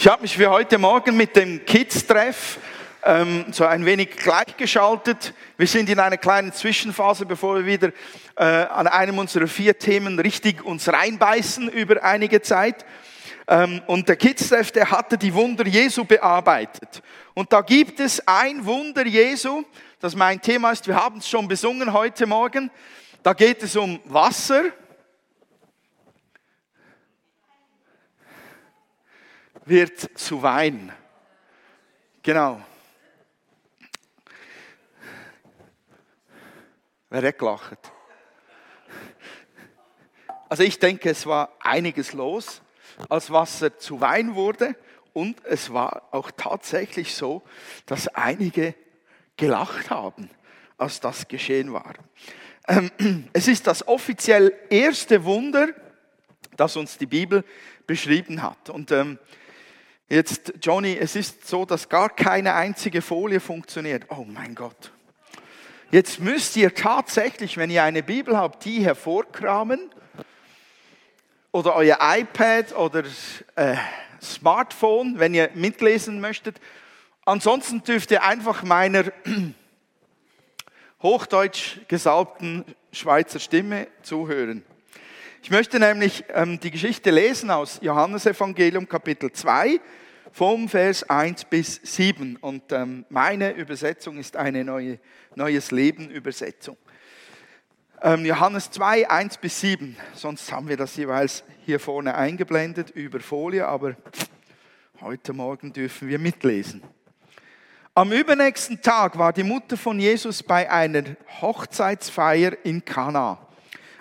Ich habe mich für heute Morgen mit dem Kids-Treff ähm, so ein wenig gleichgeschaltet. Wir sind in einer kleinen Zwischenphase, bevor wir wieder äh, an einem unserer vier Themen richtig uns reinbeißen über einige Zeit. Ähm, und der Kids-Treff, der hatte die Wunder Jesu bearbeitet. Und da gibt es ein Wunder Jesu, das mein Thema ist. Wir haben es schon besungen heute Morgen. Da geht es um Wasser. Wird zu Wein. Genau. Wer hat gelacht? Also ich denke, es war einiges los, als Wasser zu Wein wurde. Und es war auch tatsächlich so, dass einige gelacht haben, als das geschehen war. Ähm, es ist das offiziell erste Wunder, das uns die Bibel beschrieben hat. Und ähm, Jetzt, Johnny, es ist so, dass gar keine einzige Folie funktioniert. Oh mein Gott. Jetzt müsst ihr tatsächlich, wenn ihr eine Bibel habt, die hervorkramen oder euer iPad oder äh, Smartphone, wenn ihr mitlesen möchtet. Ansonsten dürft ihr einfach meiner hochdeutsch gesalbten Schweizer Stimme zuhören. Ich möchte nämlich ähm, die Geschichte lesen aus Johannesevangelium Kapitel 2 vom Vers 1 bis 7. Und ähm, meine Übersetzung ist eine neue, Neues Leben Übersetzung. Ähm, Johannes 2, 1 bis 7. Sonst haben wir das jeweils hier vorne eingeblendet über Folie, aber heute Morgen dürfen wir mitlesen. Am übernächsten Tag war die Mutter von Jesus bei einer Hochzeitsfeier in Kana,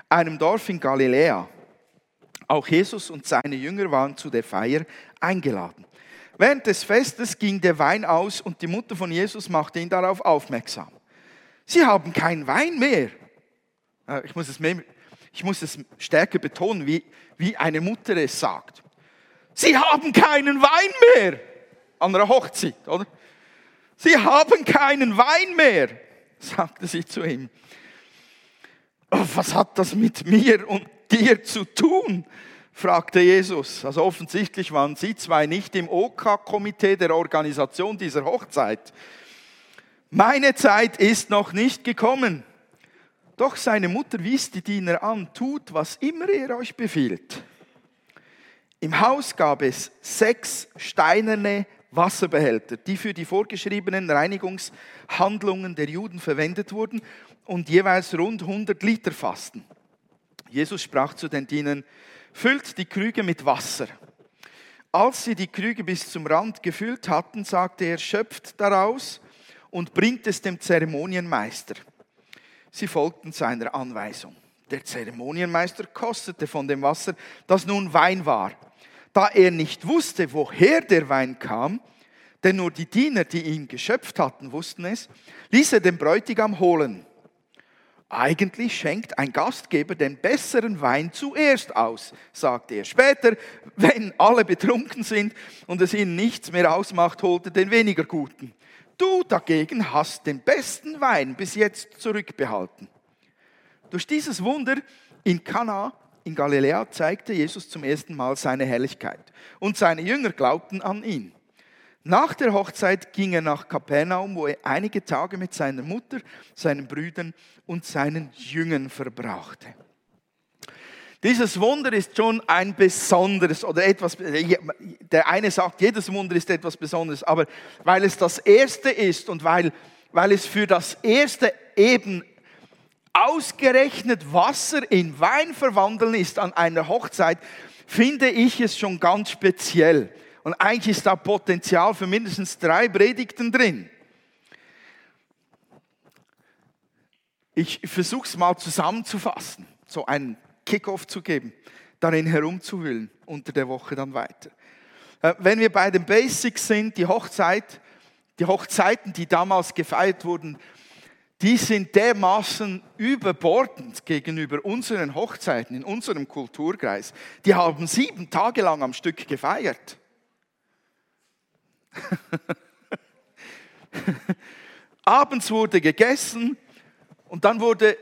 einem Dorf in Galiläa. Auch Jesus und seine Jünger waren zu der Feier eingeladen. Während des Festes ging der Wein aus und die Mutter von Jesus machte ihn darauf aufmerksam. Sie haben keinen Wein mehr. Ich muss es, mehr, ich muss es stärker betonen, wie, wie eine Mutter es sagt. Sie haben keinen Wein mehr. An einer Hochzeit, oder? Sie haben keinen Wein mehr, sagte sie zu ihm. Oh, was hat das mit mir und dir zu tun? fragte Jesus. Also offensichtlich waren sie zwei nicht im OK-Komitee der Organisation dieser Hochzeit. Meine Zeit ist noch nicht gekommen. Doch seine Mutter wies die Diener an, tut, was immer er euch befiehlt. Im Haus gab es sechs steinerne Wasserbehälter, die für die vorgeschriebenen Reinigungshandlungen der Juden verwendet wurden und jeweils rund 100 Liter fassten. Jesus sprach zu den Dienern, füllt die Krüge mit Wasser. Als sie die Krüge bis zum Rand gefüllt hatten, sagte er, schöpft daraus und bringt es dem Zeremonienmeister. Sie folgten seiner Anweisung. Der Zeremonienmeister kostete von dem Wasser, das nun Wein war. Da er nicht wusste, woher der Wein kam, denn nur die Diener, die ihn geschöpft hatten, wussten es, ließ er den Bräutigam holen. Eigentlich schenkt ein Gastgeber den besseren Wein zuerst aus, sagte er. Später, wenn alle betrunken sind und es ihnen nichts mehr ausmacht, holt er den weniger guten. Du dagegen hast den besten Wein bis jetzt zurückbehalten. Durch dieses Wunder in Kana in Galiläa zeigte Jesus zum ersten Mal seine Herrlichkeit und seine Jünger glaubten an ihn. Nach der Hochzeit ging er nach Kapernaum, wo er einige Tage mit seiner Mutter, seinen Brüdern und seinen Jüngern verbrachte. Dieses Wunder ist schon ein besonderes oder etwas, der eine sagt, jedes Wunder ist etwas Besonderes, aber weil es das erste ist und weil, weil es für das erste eben ausgerechnet Wasser in Wein verwandeln ist an einer Hochzeit, finde ich es schon ganz speziell. Und eigentlich ist da Potenzial für mindestens drei Predigten drin. Ich versuche es mal zusammenzufassen, so einen Kickoff zu geben, darin herumzuwühlen, unter der Woche dann weiter. Äh, wenn wir bei den Basics sind, die Hochzeit, die Hochzeiten, die damals gefeiert wurden, die sind dermaßen überbordend gegenüber unseren Hochzeiten in unserem Kulturkreis. Die haben sieben Tage lang am Stück gefeiert. Abends wurde gegessen und dann wurde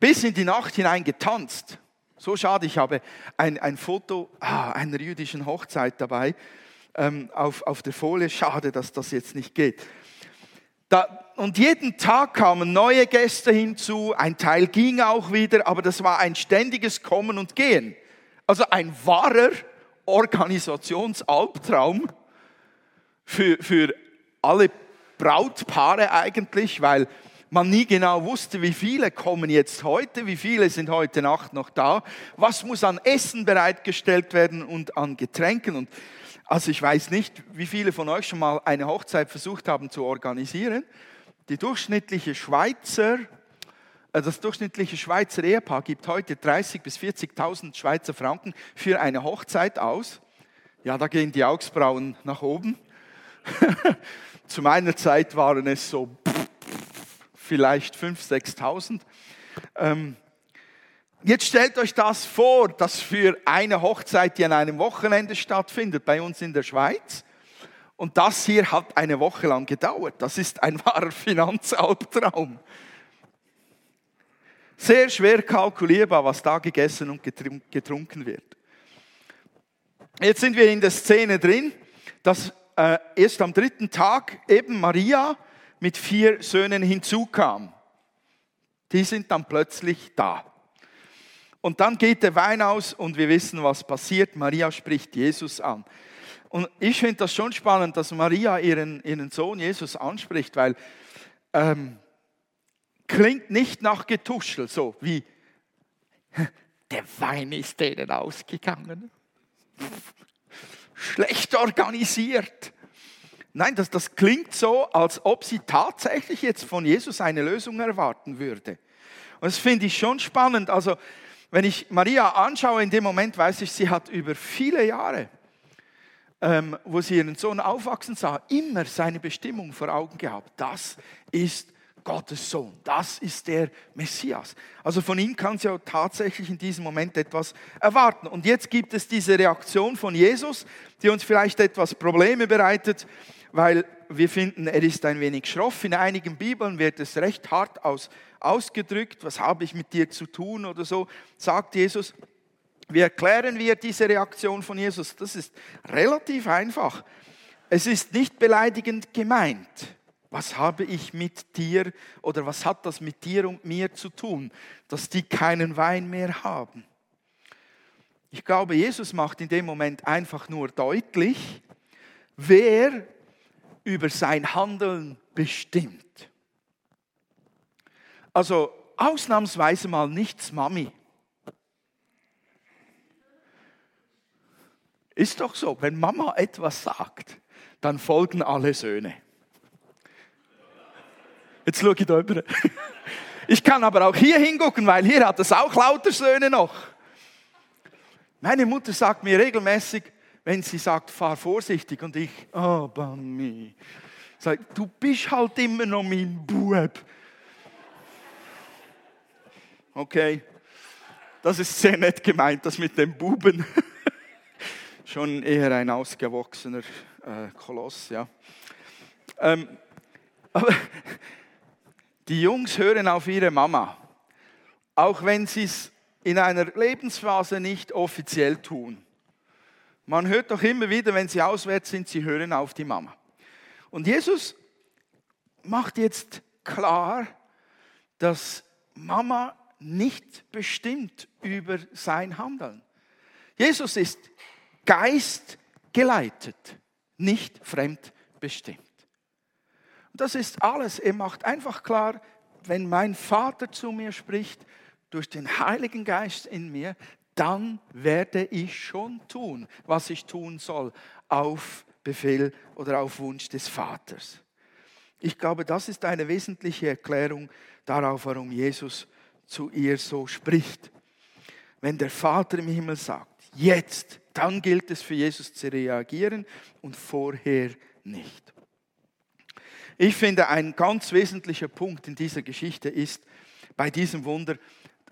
bis in die Nacht hinein getanzt. So schade, ich habe ein, ein Foto ah, einer jüdischen Hochzeit dabei. ähm, auf, auf der Folie. Schade, dass das jetzt nicht geht. Da, und jeden Tag kamen neue Gäste hinzu, ein Teil ging auch wieder, aber das war ein ständiges Kommen und Gehen. Also ein wahrer Organisationsalbtraum für, für alle Brautpaare eigentlich, weil man nie genau wusste, wie viele kommen jetzt heute, wie viele sind heute Nacht noch da, was muss an Essen bereitgestellt werden und an Getränken. Und also ich weiß nicht, wie viele von euch schon mal eine Hochzeit versucht haben zu organisieren. Die durchschnittliche Schweizer, äh, das durchschnittliche Schweizer Ehepaar gibt heute 30.000 bis 40.000 Schweizer Franken für eine Hochzeit aus. Ja, da gehen die Augsbrauen nach oben. Zu meiner Zeit waren es so vielleicht 5.000, 6.000. Ähm, jetzt stellt euch das vor, dass für eine Hochzeit, die an einem Wochenende stattfindet, bei uns in der Schweiz, und das hier hat eine Woche lang gedauert. Das ist ein wahrer Finanzalbtraum. Sehr schwer kalkulierbar, was da gegessen und getrunken wird. Jetzt sind wir in der Szene drin, dass äh, erst am dritten Tag eben Maria mit vier Söhnen hinzukam. Die sind dann plötzlich da. Und dann geht der Wein aus und wir wissen, was passiert. Maria spricht Jesus an. Und ich finde das schon spannend, dass Maria ihren, ihren Sohn Jesus anspricht, weil ähm, klingt nicht nach Getuschel, so wie der Wein ist denen ausgegangen. Schlecht organisiert. Nein, das, das klingt so, als ob sie tatsächlich jetzt von Jesus eine Lösung erwarten würde. Und das finde ich schon spannend. Also, wenn ich Maria anschaue, in dem Moment weiß ich, sie hat über viele Jahre, ähm, wo sie ihren Sohn aufwachsen sah, immer seine Bestimmung vor Augen gehabt. Das ist Gottes Sohn. Das ist der Messias. Also von ihm kann sie ja tatsächlich in diesem Moment etwas erwarten. Und jetzt gibt es diese Reaktion von Jesus, die uns vielleicht etwas Probleme bereitet weil wir finden, er ist ein wenig schroff. In einigen Bibeln wird es recht hart aus, ausgedrückt, was habe ich mit dir zu tun oder so, sagt Jesus. Wie erklären wir diese Reaktion von Jesus? Das ist relativ einfach. Es ist nicht beleidigend gemeint. Was habe ich mit dir oder was hat das mit dir und mir zu tun, dass die keinen Wein mehr haben? Ich glaube, Jesus macht in dem Moment einfach nur deutlich, wer über sein Handeln bestimmt. Also ausnahmsweise mal nichts Mami. Ist doch so, wenn Mama etwas sagt, dann folgen alle Söhne. Jetzt schaue ich da rüber. Ich kann aber auch hier hingucken, weil hier hat es auch lauter Söhne noch. Meine Mutter sagt mir regelmäßig, wenn sie sagt, fahr vorsichtig und ich, oh, Bami, sagt, du bist halt immer noch mein Bub. Okay, das ist sehr nett gemeint, das mit dem Buben. Schon eher ein ausgewachsener äh, Koloss, ja. Ähm, aber die Jungs hören auf ihre Mama, auch wenn sie es in einer Lebensphase nicht offiziell tun. Man hört doch immer wieder, wenn sie auswärts sind, sie hören auf die Mama. Und Jesus macht jetzt klar, dass Mama nicht bestimmt über sein Handeln. Jesus ist geistgeleitet, nicht fremdbestimmt. Das ist alles. Er macht einfach klar, wenn mein Vater zu mir spricht, durch den Heiligen Geist in mir, dann werde ich schon tun, was ich tun soll, auf Befehl oder auf Wunsch des Vaters. Ich glaube, das ist eine wesentliche Erklärung darauf, warum Jesus zu ihr so spricht. Wenn der Vater im Himmel sagt, jetzt, dann gilt es für Jesus zu reagieren und vorher nicht. Ich finde, ein ganz wesentlicher Punkt in dieser Geschichte ist bei diesem Wunder,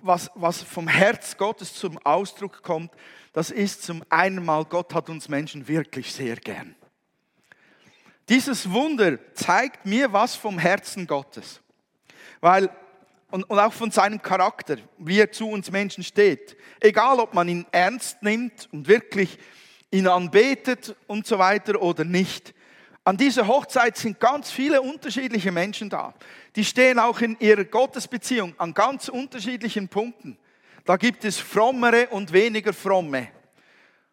was, was vom Herz Gottes zum Ausdruck kommt, das ist zum einen mal, Gott hat uns Menschen wirklich sehr gern. Dieses Wunder zeigt mir was vom Herzen Gottes. Weil, und, und auch von seinem Charakter, wie er zu uns Menschen steht. Egal, ob man ihn ernst nimmt und wirklich ihn anbetet und so weiter oder nicht. An dieser Hochzeit sind ganz viele unterschiedliche Menschen da. Die stehen auch in ihrer Gottesbeziehung an ganz unterschiedlichen Punkten. Da gibt es frommere und weniger fromme.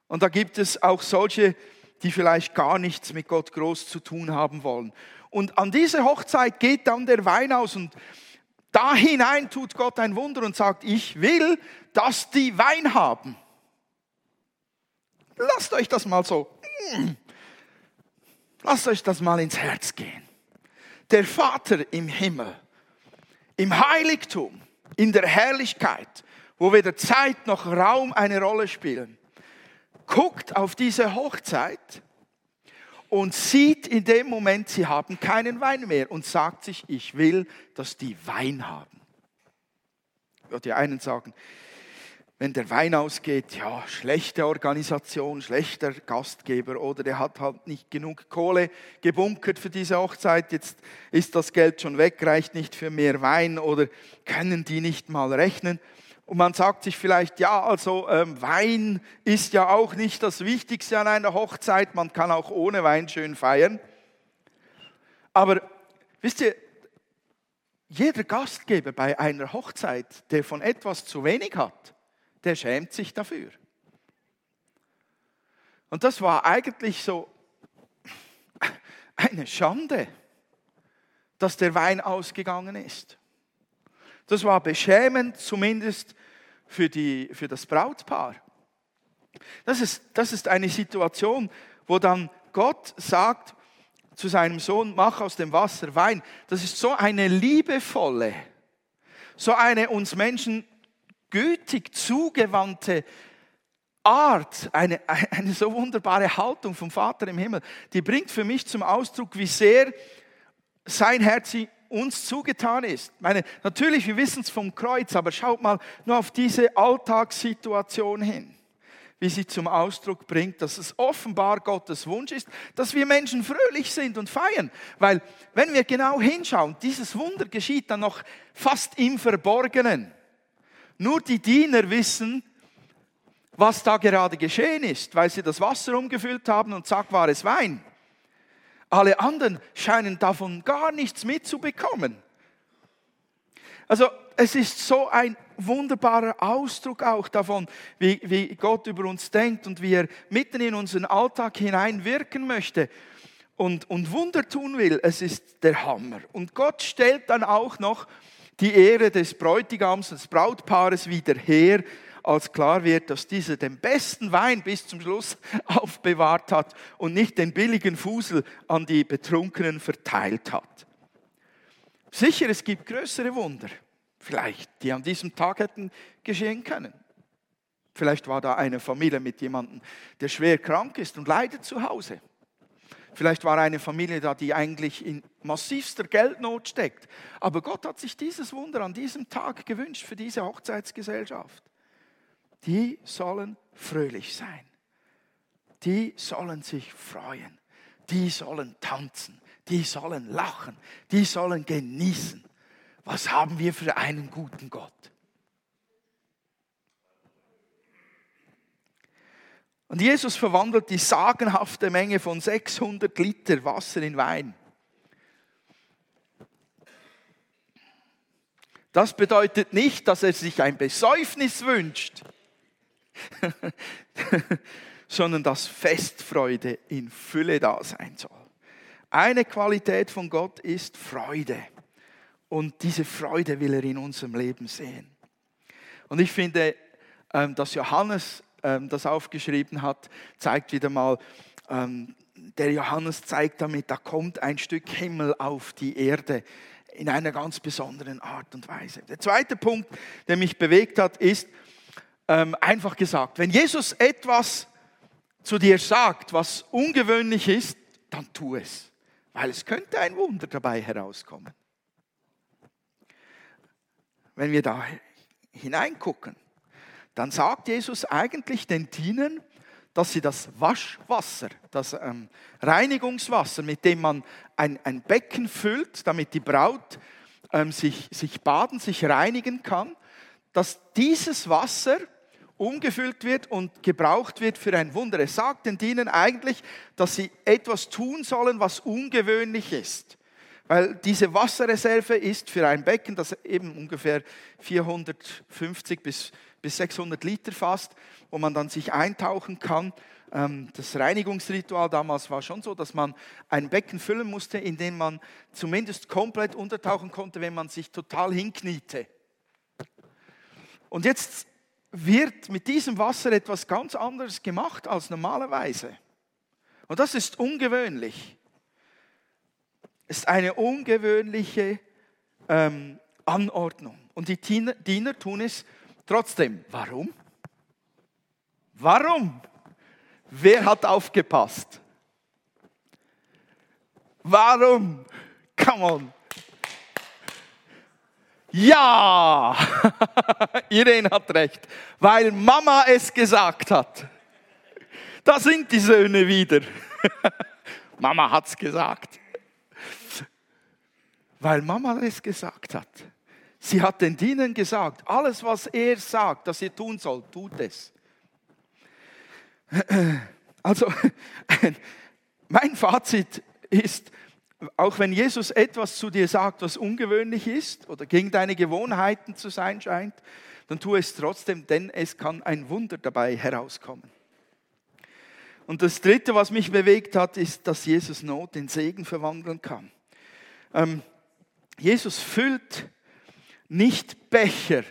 Und da gibt es auch solche, die vielleicht gar nichts mit Gott groß zu tun haben wollen. Und an diese Hochzeit geht dann der Wein aus und da hinein tut Gott ein Wunder und sagt, ich will, dass die Wein haben. Lasst euch das mal so, lasst euch das mal ins Herz gehen. Der Vater im Himmel, im Heiligtum, in der Herrlichkeit, wo weder Zeit noch Raum eine Rolle spielen, guckt auf diese Hochzeit und sieht in dem Moment, sie haben keinen Wein mehr und sagt sich, ich will, dass die Wein haben. Ja, die einen sagen, wenn der Wein ausgeht, ja, schlechte Organisation, schlechter Gastgeber oder der hat halt nicht genug Kohle gebunkert für diese Hochzeit, jetzt ist das Geld schon weg, reicht nicht für mehr Wein oder können die nicht mal rechnen. Und man sagt sich vielleicht, ja, also ähm, Wein ist ja auch nicht das Wichtigste an einer Hochzeit, man kann auch ohne Wein schön feiern. Aber wisst ihr, jeder Gastgeber bei einer Hochzeit, der von etwas zu wenig hat, der schämt sich dafür. Und das war eigentlich so eine Schande, dass der Wein ausgegangen ist. Das war beschämend, zumindest für, die, für das Brautpaar. Das ist, das ist eine Situation, wo dann Gott sagt zu seinem Sohn, mach aus dem Wasser Wein. Das ist so eine liebevolle, so eine uns Menschen gütig zugewandte Art, eine, eine so wunderbare Haltung vom Vater im Himmel, die bringt für mich zum Ausdruck, wie sehr sein Herz uns zugetan ist. Meine, natürlich, wir wissen es vom Kreuz, aber schaut mal nur auf diese Alltagssituation hin, wie sie zum Ausdruck bringt, dass es offenbar Gottes Wunsch ist, dass wir Menschen fröhlich sind und feiern. Weil, wenn wir genau hinschauen, dieses Wunder geschieht dann noch fast im Verborgenen. Nur die Diener wissen, was da gerade geschehen ist, weil sie das Wasser umgefüllt haben und zack war es Wein. Alle anderen scheinen davon gar nichts mitzubekommen. Also es ist so ein wunderbarer Ausdruck auch davon, wie, wie Gott über uns denkt und wie er mitten in unseren Alltag hineinwirken möchte und, und Wunder tun will. Es ist der Hammer. Und Gott stellt dann auch noch die Ehre des Bräutigams, des Brautpaares wieder her als klar wird, dass dieser den besten Wein bis zum Schluss aufbewahrt hat und nicht den billigen Fusel an die Betrunkenen verteilt hat. Sicher, es gibt größere Wunder, vielleicht, die an diesem Tag hätten geschehen können. Vielleicht war da eine Familie mit jemandem, der schwer krank ist und leidet zu Hause. Vielleicht war eine Familie da, die eigentlich in massivster Geldnot steckt. Aber Gott hat sich dieses Wunder an diesem Tag gewünscht für diese Hochzeitsgesellschaft die sollen fröhlich sein. Die sollen sich freuen. Die sollen tanzen. Die sollen lachen. Die sollen genießen. Was haben wir für einen guten Gott? Und Jesus verwandelt die sagenhafte Menge von 600 Liter Wasser in Wein. Das bedeutet nicht, dass er sich ein Besäufnis wünscht. sondern dass Festfreude in Fülle da sein soll. Eine Qualität von Gott ist Freude. Und diese Freude will er in unserem Leben sehen. Und ich finde, ähm, dass Johannes das aufgeschrieben hat, zeigt wieder mal, ähm, der Johannes zeigt damit, da kommt ein Stück Himmel auf die Erde in einer ganz besonderen Art und Weise. Der zweite Punkt, der mich bewegt hat, ist, ähm, einfach gesagt, wenn Jesus etwas zu dir sagt, was ungewöhnlich ist, dann tu es, weil es könnte ein Wunder dabei herauskommen. Wenn wir da hineingucken, dann sagt Jesus eigentlich den Dienern, dass sie das Waschwasser, das ähm, Reinigungswasser, mit dem man ein, ein Becken füllt, damit die Braut ähm, sich, sich baden, sich reinigen kann, dass dieses Wasser umgefüllt wird und gebraucht wird für ein Wunder. Es sagt den Dienern eigentlich, dass sie etwas tun sollen, was ungewöhnlich ist. Weil diese Wasserreserve ist für ein Becken, das eben ungefähr 450 bis, bis 600 Liter fasst, wo man dann sich eintauchen kann. Ähm, das Reinigungsritual damals war schon so, dass man ein Becken füllen musste, in dem man zumindest komplett untertauchen konnte, wenn man sich total hinkniete. Und jetzt wird mit diesem Wasser etwas ganz anderes gemacht als normalerweise. Und das ist ungewöhnlich. Es ist eine ungewöhnliche ähm, Anordnung. Und die Diener tun es trotzdem. Warum? Warum? Wer hat aufgepasst? Warum? Come on. Ja, Irene hat recht, weil Mama es gesagt hat. Da sind die Söhne wieder. Mama hat es gesagt. Weil Mama es gesagt hat. Sie hat den Dienern gesagt, alles was er sagt, dass ihr tun sollt, tut es. Also, mein Fazit ist, auch wenn Jesus etwas zu dir sagt, was ungewöhnlich ist oder gegen deine Gewohnheiten zu sein scheint, dann tu es trotzdem, denn es kann ein Wunder dabei herauskommen. Und das Dritte, was mich bewegt hat, ist, dass Jesus Not in Segen verwandeln kann. Ähm, Jesus füllt nicht Becher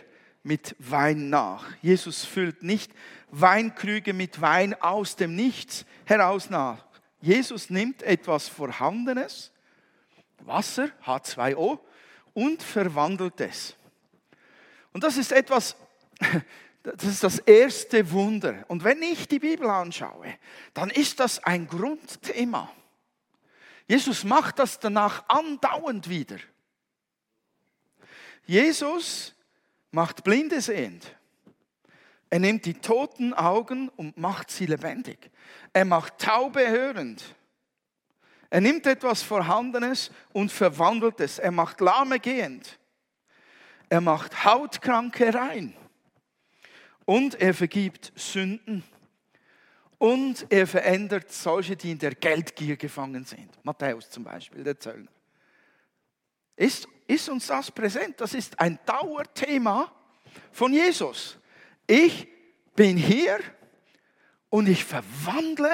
mit Wein nach. Jesus füllt nicht Weinkrüge mit Wein aus dem Nichts heraus nach. Jesus nimmt etwas Vorhandenes, Wasser, H2O, und verwandelt es. Und das ist etwas, das ist das erste Wunder. Und wenn ich die Bibel anschaue, dann ist das ein Grundthema. Jesus macht das danach andauernd wieder. Jesus macht Blinde sehend. Er nimmt die toten Augen und macht sie lebendig. Er macht Taube hörend. Er nimmt etwas Vorhandenes und verwandelt es. Er macht Lahme gehend. Er macht Hautkranke rein. Und er vergibt Sünden. Und er verändert solche, die in der Geldgier gefangen sind. Matthäus zum Beispiel, der Zöllner. Ist, ist uns das präsent? Das ist ein Dauerthema von Jesus. Ich bin hier und ich verwandle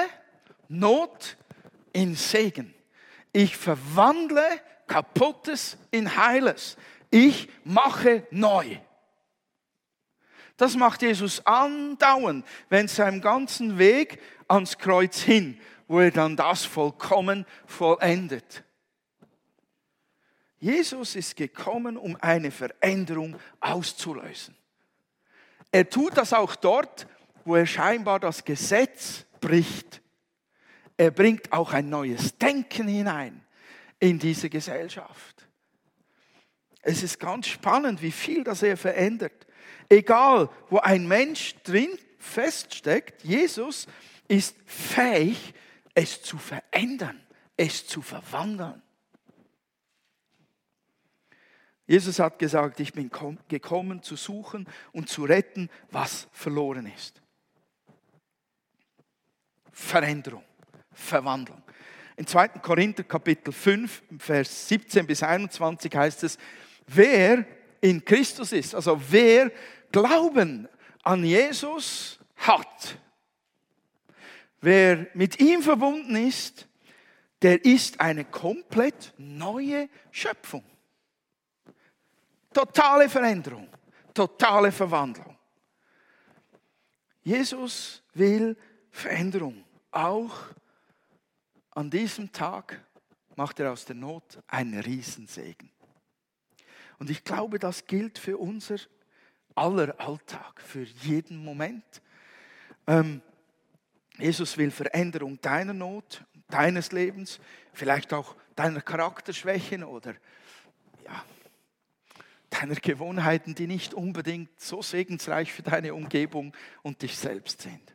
Not in Segen. Ich verwandle Kaputtes in Heiles. Ich mache neu. Das macht Jesus andauernd, wenn seinem ganzen Weg ans Kreuz hin, wo er dann das vollkommen vollendet. Jesus ist gekommen, um eine Veränderung auszulösen. Er tut das auch dort, wo er scheinbar das Gesetz bricht. Er bringt auch ein neues Denken hinein in diese Gesellschaft. Es ist ganz spannend, wie viel das er verändert. Egal, wo ein Mensch drin feststeckt, Jesus ist fähig, es zu verändern, es zu verwandeln. Jesus hat gesagt, ich bin gekommen zu suchen und zu retten, was verloren ist. Veränderung. Verwandlung. In 2. Korinther Kapitel 5, Vers 17 bis 21 heißt es, wer in Christus ist, also wer Glauben an Jesus hat, wer mit ihm verbunden ist, der ist eine komplett neue Schöpfung. Totale Veränderung, totale Verwandlung. Jesus will Veränderung, auch an diesem Tag macht er aus der Not einen Riesensegen. Und ich glaube, das gilt für unser aller Alltag, für jeden Moment. Ähm, Jesus will Veränderung deiner Not, deines Lebens, vielleicht auch deiner Charakterschwächen oder ja, deiner Gewohnheiten, die nicht unbedingt so segensreich für deine Umgebung und dich selbst sind.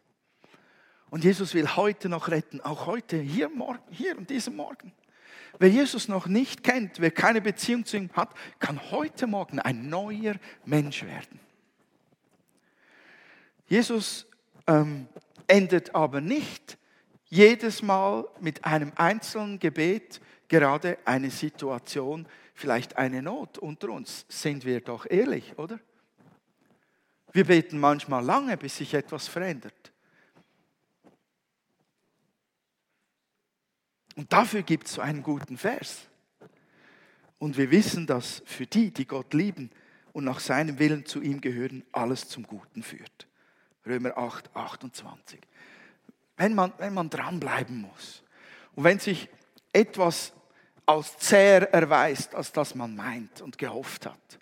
Und Jesus will heute noch retten, auch heute, hier, morgen, hier und diesem Morgen. Wer Jesus noch nicht kennt, wer keine Beziehung zu ihm hat, kann heute Morgen ein neuer Mensch werden. Jesus ähm, endet aber nicht jedes Mal mit einem einzelnen Gebet gerade eine Situation, vielleicht eine Not unter uns. Sind wir doch ehrlich, oder? Wir beten manchmal lange, bis sich etwas verändert. Und dafür gibt es so einen guten Vers. Und wir wissen, dass für die, die Gott lieben und nach seinem Willen zu ihm gehören, alles zum Guten führt. Römer 8, 28. Wenn man, wenn man dranbleiben muss und wenn sich etwas als zäher erweist, als das man meint und gehofft hat,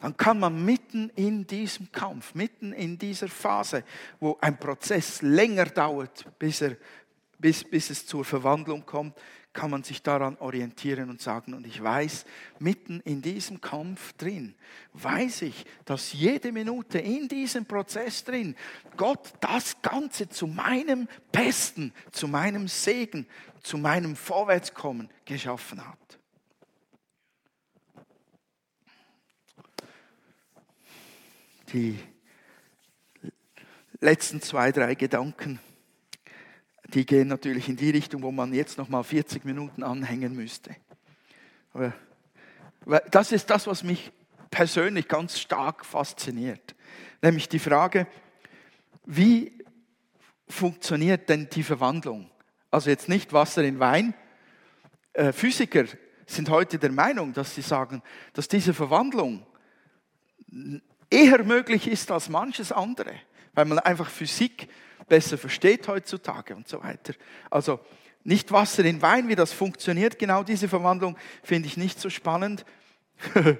dann kann man mitten in diesem Kampf, mitten in dieser Phase, wo ein Prozess länger dauert, bis, er, bis, bis es zur Verwandlung kommt, kann man sich daran orientieren und sagen, und ich weiß, mitten in diesem Kampf drin, weiß ich, dass jede Minute in diesem Prozess drin Gott das Ganze zu meinem Besten, zu meinem Segen, zu meinem Vorwärtskommen geschaffen hat. Die letzten zwei, drei Gedanken die gehen natürlich in die Richtung, wo man jetzt noch mal 40 Minuten anhängen müsste. Aber das ist das, was mich persönlich ganz stark fasziniert. Nämlich die Frage, wie funktioniert denn die Verwandlung? Also jetzt nicht Wasser in Wein. Äh, Physiker sind heute der Meinung, dass sie sagen, dass diese Verwandlung eher möglich ist als manches andere, weil man einfach Physik besser versteht heutzutage und so weiter. Also nicht Wasser in Wein, wie das funktioniert, genau diese Verwandlung finde ich nicht so spannend,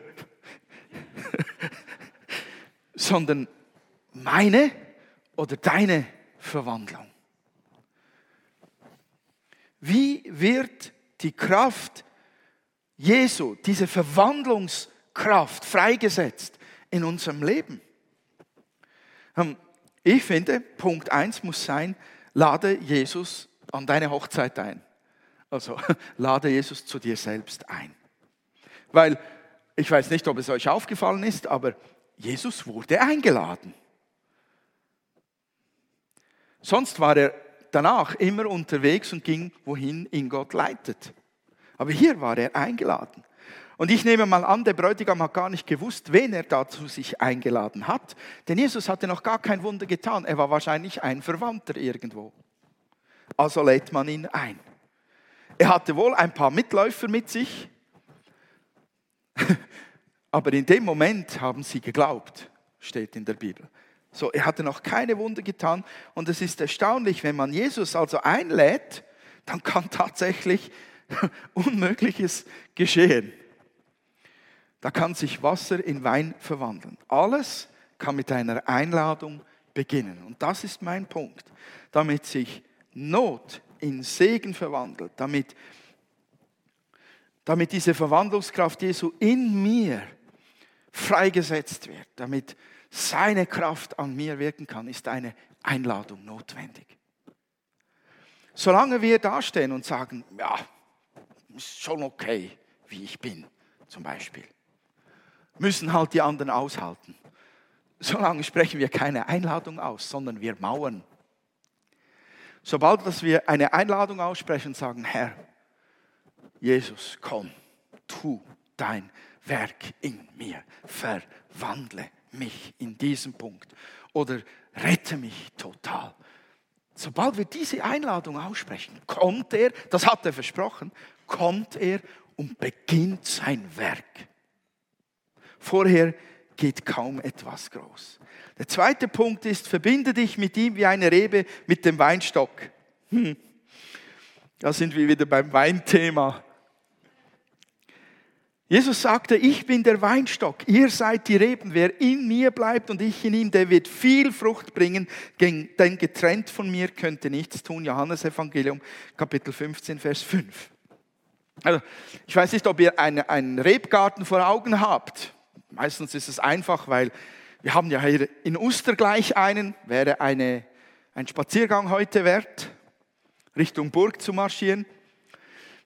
sondern meine oder deine Verwandlung. Wie wird die Kraft Jesu, diese Verwandlungskraft freigesetzt in unserem Leben? Ich finde, Punkt 1 muss sein, lade Jesus an deine Hochzeit ein. Also lade Jesus zu dir selbst ein. Weil ich weiß nicht, ob es euch aufgefallen ist, aber Jesus wurde eingeladen. Sonst war er danach immer unterwegs und ging, wohin ihn Gott leitet. Aber hier war er eingeladen. Und ich nehme mal an, der Bräutigam hat gar nicht gewusst, wen er dazu sich eingeladen hat. Denn Jesus hatte noch gar kein Wunder getan. Er war wahrscheinlich ein Verwandter irgendwo. Also lädt man ihn ein. Er hatte wohl ein paar Mitläufer mit sich. Aber in dem Moment haben sie geglaubt, steht in der Bibel. So, er hatte noch keine Wunder getan. Und es ist erstaunlich, wenn man Jesus also einlädt, dann kann tatsächlich Unmögliches geschehen. Da kann sich Wasser in Wein verwandeln. Alles kann mit einer Einladung beginnen. Und das ist mein Punkt. Damit sich Not in Segen verwandelt, damit, damit diese Verwandlungskraft Jesu in mir freigesetzt wird, damit seine Kraft an mir wirken kann, ist eine Einladung notwendig. Solange wir dastehen und sagen, ja, ist schon okay, wie ich bin, zum Beispiel, müssen halt die anderen aushalten. Solange sprechen wir keine Einladung aus, sondern wir mauern. Sobald dass wir eine Einladung aussprechen sagen, Herr, Jesus, komm, tu dein Werk in mir, verwandle mich in diesem Punkt oder rette mich total. Sobald wir diese Einladung aussprechen, kommt er, das hat er versprochen, kommt er und beginnt sein Werk. Vorher geht kaum etwas groß. Der zweite Punkt ist, verbinde dich mit ihm wie eine Rebe mit dem Weinstock. Hm. Da sind wir wieder beim Weinthema. Jesus sagte, ich bin der Weinstock, ihr seid die Reben. Wer in mir bleibt und ich in ihm, der wird viel Frucht bringen, denn getrennt von mir könnte nichts tun. Johannes Evangelium, Kapitel 15, Vers 5. Also, ich weiß nicht, ob ihr einen, einen Rebgarten vor Augen habt. Meistens ist es einfach, weil wir haben ja hier in Uster gleich einen, wäre eine, ein Spaziergang heute wert, Richtung Burg zu marschieren.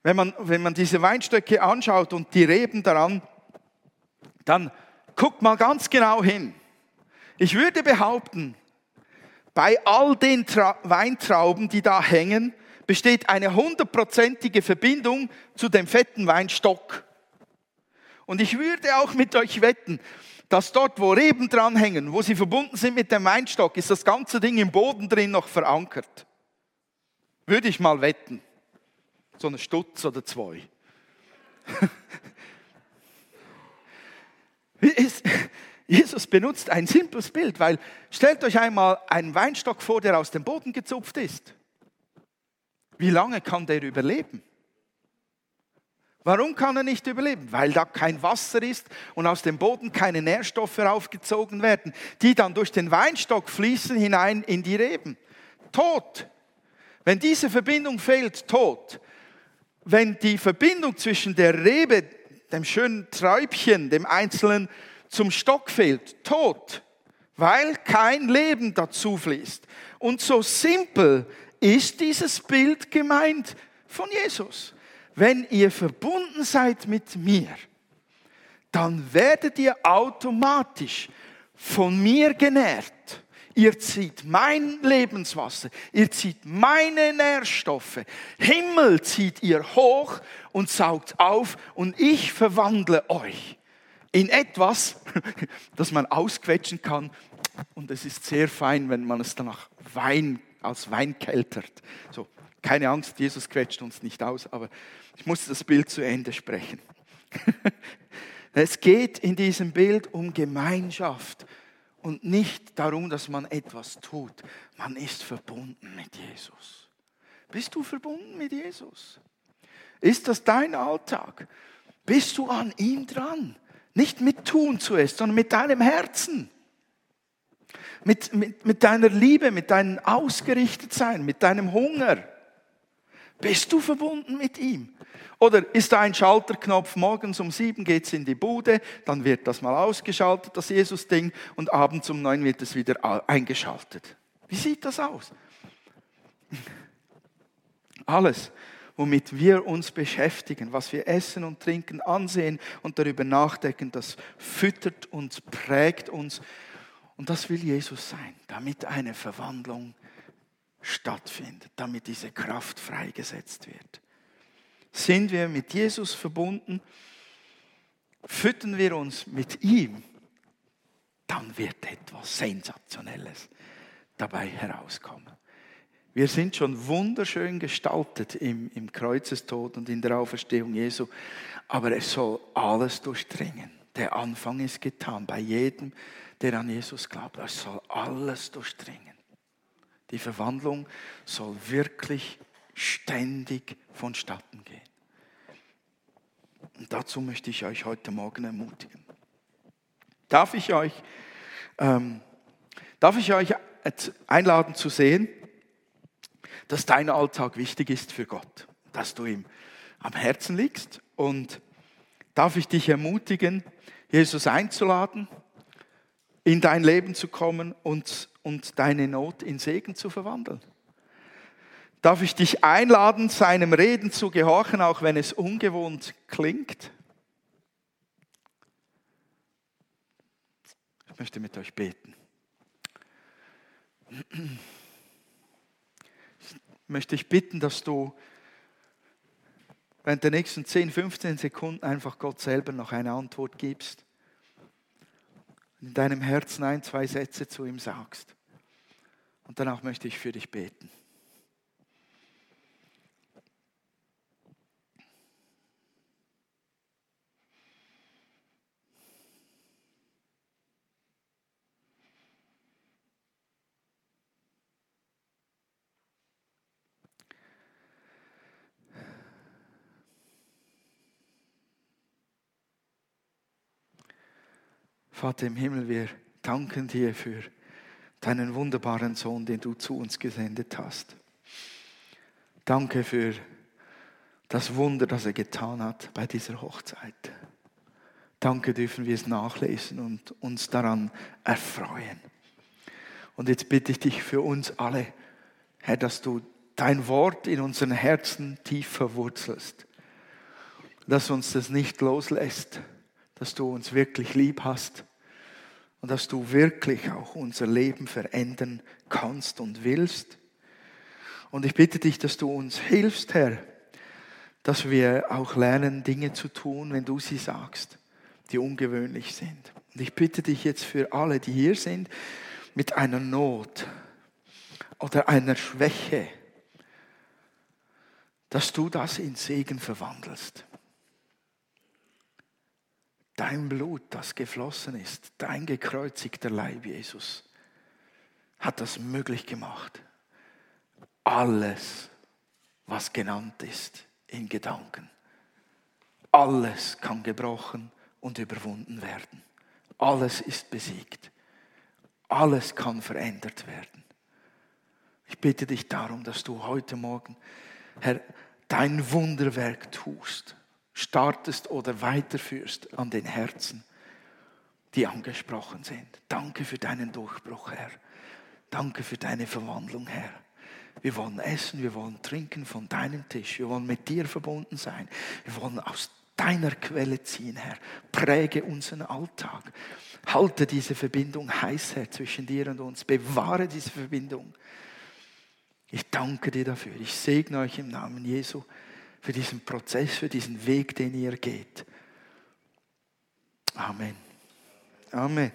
Wenn man, wenn man diese Weinstöcke anschaut und die Reben daran, dann guckt mal ganz genau hin. Ich würde behaupten, bei all den Tra Weintrauben, die da hängen, besteht eine hundertprozentige Verbindung zu dem fetten Weinstock. Und ich würde auch mit euch wetten, dass dort, wo Reben dranhängen, wo sie verbunden sind mit dem Weinstock, ist das ganze Ding im Boden drin noch verankert. Würde ich mal wetten. So eine Stutz oder zwei. Jesus benutzt ein simples Bild, weil stellt euch einmal einen Weinstock vor, der aus dem Boden gezupft ist. Wie lange kann der überleben? Warum kann er nicht überleben? Weil da kein Wasser ist und aus dem Boden keine Nährstoffe aufgezogen werden, die dann durch den Weinstock fließen hinein in die Reben. Tod. Wenn diese Verbindung fehlt, tot. Wenn die Verbindung zwischen der Rebe, dem schönen Träubchen, dem Einzelnen zum Stock fehlt, tot. Weil kein Leben dazu fließt. Und so simpel ist dieses Bild gemeint von Jesus wenn ihr verbunden seid mit mir, dann werdet ihr automatisch von mir genährt. Ihr zieht mein Lebenswasser, ihr zieht meine Nährstoffe. Himmel zieht ihr hoch und saugt auf und ich verwandle euch in etwas, das man ausquetschen kann. Und es ist sehr fein, wenn man es danach Wein, als Wein keltert. So, keine Angst, Jesus quetscht uns nicht aus, aber ich muss das Bild zu Ende sprechen. Es geht in diesem Bild um Gemeinschaft und nicht darum, dass man etwas tut. Man ist verbunden mit Jesus. Bist du verbunden mit Jesus? Ist das dein Alltag? Bist du an ihm dran? Nicht mit Tun zuerst, sondern mit deinem Herzen. Mit, mit, mit deiner Liebe, mit deinem Ausgerichtetsein, mit deinem Hunger. Bist du verbunden mit ihm? Oder ist da ein Schalterknopf, morgens um sieben geht's in die Bude, dann wird das mal ausgeschaltet, das Jesus-Ding, und abends um neun wird es wieder eingeschaltet. Wie sieht das aus? Alles, womit wir uns beschäftigen, was wir essen und trinken, ansehen und darüber nachdenken, das füttert uns, prägt uns. Und das will Jesus sein, damit eine Verwandlung stattfindet, damit diese Kraft freigesetzt wird. Sind wir mit Jesus verbunden, füttern wir uns mit ihm, dann wird etwas Sensationelles dabei herauskommen. Wir sind schon wunderschön gestaltet im, im Kreuzestod und in der Auferstehung Jesu, aber es soll alles durchdringen. Der Anfang ist getan bei jedem, der an Jesus glaubt. Es soll alles durchdringen. Die Verwandlung soll wirklich ständig vonstatten gehen. Und dazu möchte ich euch heute Morgen ermutigen. Darf ich euch, ähm, darf ich euch einladen zu sehen, dass dein Alltag wichtig ist für Gott, dass du ihm am Herzen liegst und darf ich dich ermutigen, Jesus einzuladen, in dein Leben zu kommen und und deine Not in Segen zu verwandeln. Darf ich dich einladen, seinem Reden zu gehorchen, auch wenn es ungewohnt klingt? Ich möchte mit euch beten. Ich möchte dich bitten, dass du während der nächsten 10, 15 Sekunden einfach Gott selber noch eine Antwort gibst in deinem Herzen ein, zwei Sätze zu ihm sagst. Und danach möchte ich für dich beten. Vater im Himmel, wir danken dir für deinen wunderbaren Sohn, den du zu uns gesendet hast. Danke für das Wunder, das er getan hat bei dieser Hochzeit. Danke dürfen wir es nachlesen und uns daran erfreuen. Und jetzt bitte ich dich für uns alle, Herr, dass du dein Wort in unseren Herzen tief verwurzelst, dass uns das nicht loslässt, dass du uns wirklich lieb hast und dass du wirklich auch unser Leben verändern kannst und willst. Und ich bitte dich, dass du uns hilfst, Herr, dass wir auch lernen, Dinge zu tun, wenn du sie sagst, die ungewöhnlich sind. Und ich bitte dich jetzt für alle, die hier sind, mit einer Not oder einer Schwäche, dass du das in Segen verwandelst. Dein Blut, das geflossen ist, dein gekreuzigter Leib, Jesus, hat das möglich gemacht. Alles, was genannt ist in Gedanken, alles kann gebrochen und überwunden werden. Alles ist besiegt. Alles kann verändert werden. Ich bitte dich darum, dass du heute Morgen, Herr, dein Wunderwerk tust, startest oder weiterführst an den Herzen, die angesprochen sind. Danke für deinen Durchbruch, Herr. Danke für deine Verwandlung, Herr. Wir wollen essen, wir wollen trinken von deinem Tisch. Wir wollen mit dir verbunden sein. Wir wollen aus deiner Quelle ziehen, Herr. Präge unseren Alltag. Halte diese Verbindung heiß, Herr, zwischen dir und uns. Bewahre diese Verbindung. Ich danke dir dafür. Ich segne euch im Namen Jesu für diesen Prozess, für diesen Weg, den ihr geht. Amen. Amen.